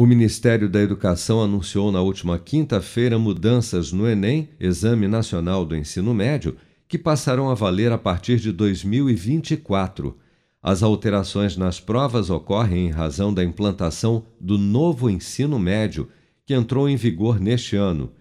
O Ministério da Educação anunciou na última quinta-feira mudanças no Enem, Exame Nacional do Ensino Médio, que passarão a valer a partir de 2024. As alterações nas provas ocorrem em razão da implantação do novo ensino médio, que entrou em vigor neste ano.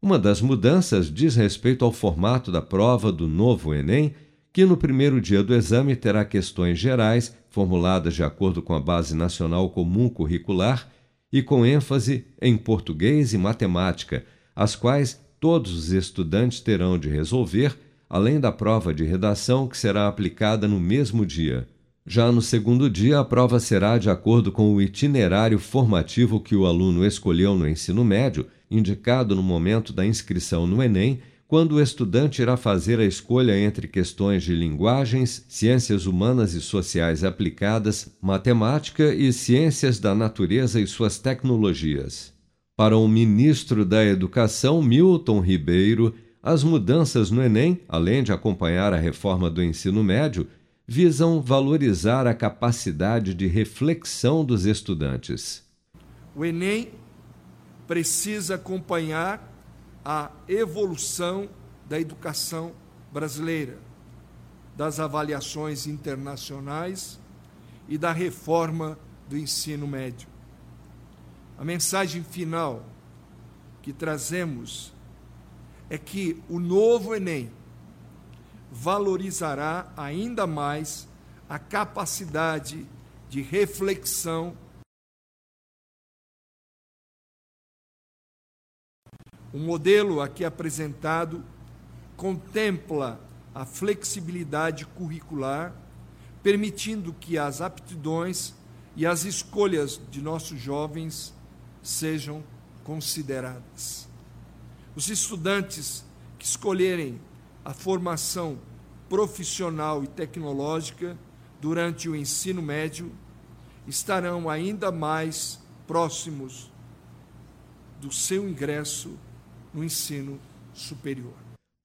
Uma das mudanças diz respeito ao formato da prova do novo Enem, que no primeiro dia do exame terá questões gerais, formuladas de acordo com a Base Nacional Comum Curricular e com ênfase em português e matemática, as quais todos os estudantes terão de resolver, além da prova de redação que será aplicada no mesmo dia. Já no segundo dia, a prova será de acordo com o itinerário formativo que o aluno escolheu no ensino médio, indicado no momento da inscrição no Enem quando o estudante irá fazer a escolha entre questões de linguagens, ciências humanas e sociais aplicadas, matemática e ciências da natureza e suas tecnologias. Para o ministro da Educação, Milton Ribeiro, as mudanças no Enem, além de acompanhar a reforma do ensino médio, visam valorizar a capacidade de reflexão dos estudantes. O Enem precisa acompanhar a evolução da educação brasileira, das avaliações internacionais e da reforma do ensino médio. A mensagem final que trazemos é que o novo Enem valorizará ainda mais a capacidade de reflexão O modelo aqui apresentado contempla a flexibilidade curricular, permitindo que as aptidões e as escolhas de nossos jovens sejam consideradas. Os estudantes que escolherem a formação profissional e tecnológica durante o ensino médio estarão ainda mais próximos do seu ingresso no ensino superior.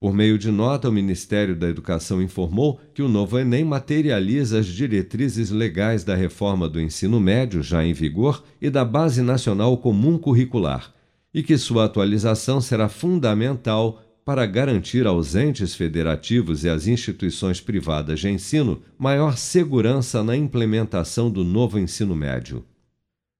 Por meio de nota, o Ministério da Educação informou que o novo Enem materializa as diretrizes legais da reforma do ensino médio, já em vigor, e da Base Nacional Comum Curricular, e que sua atualização será fundamental para garantir aos entes federativos e às instituições privadas de ensino maior segurança na implementação do novo ensino médio.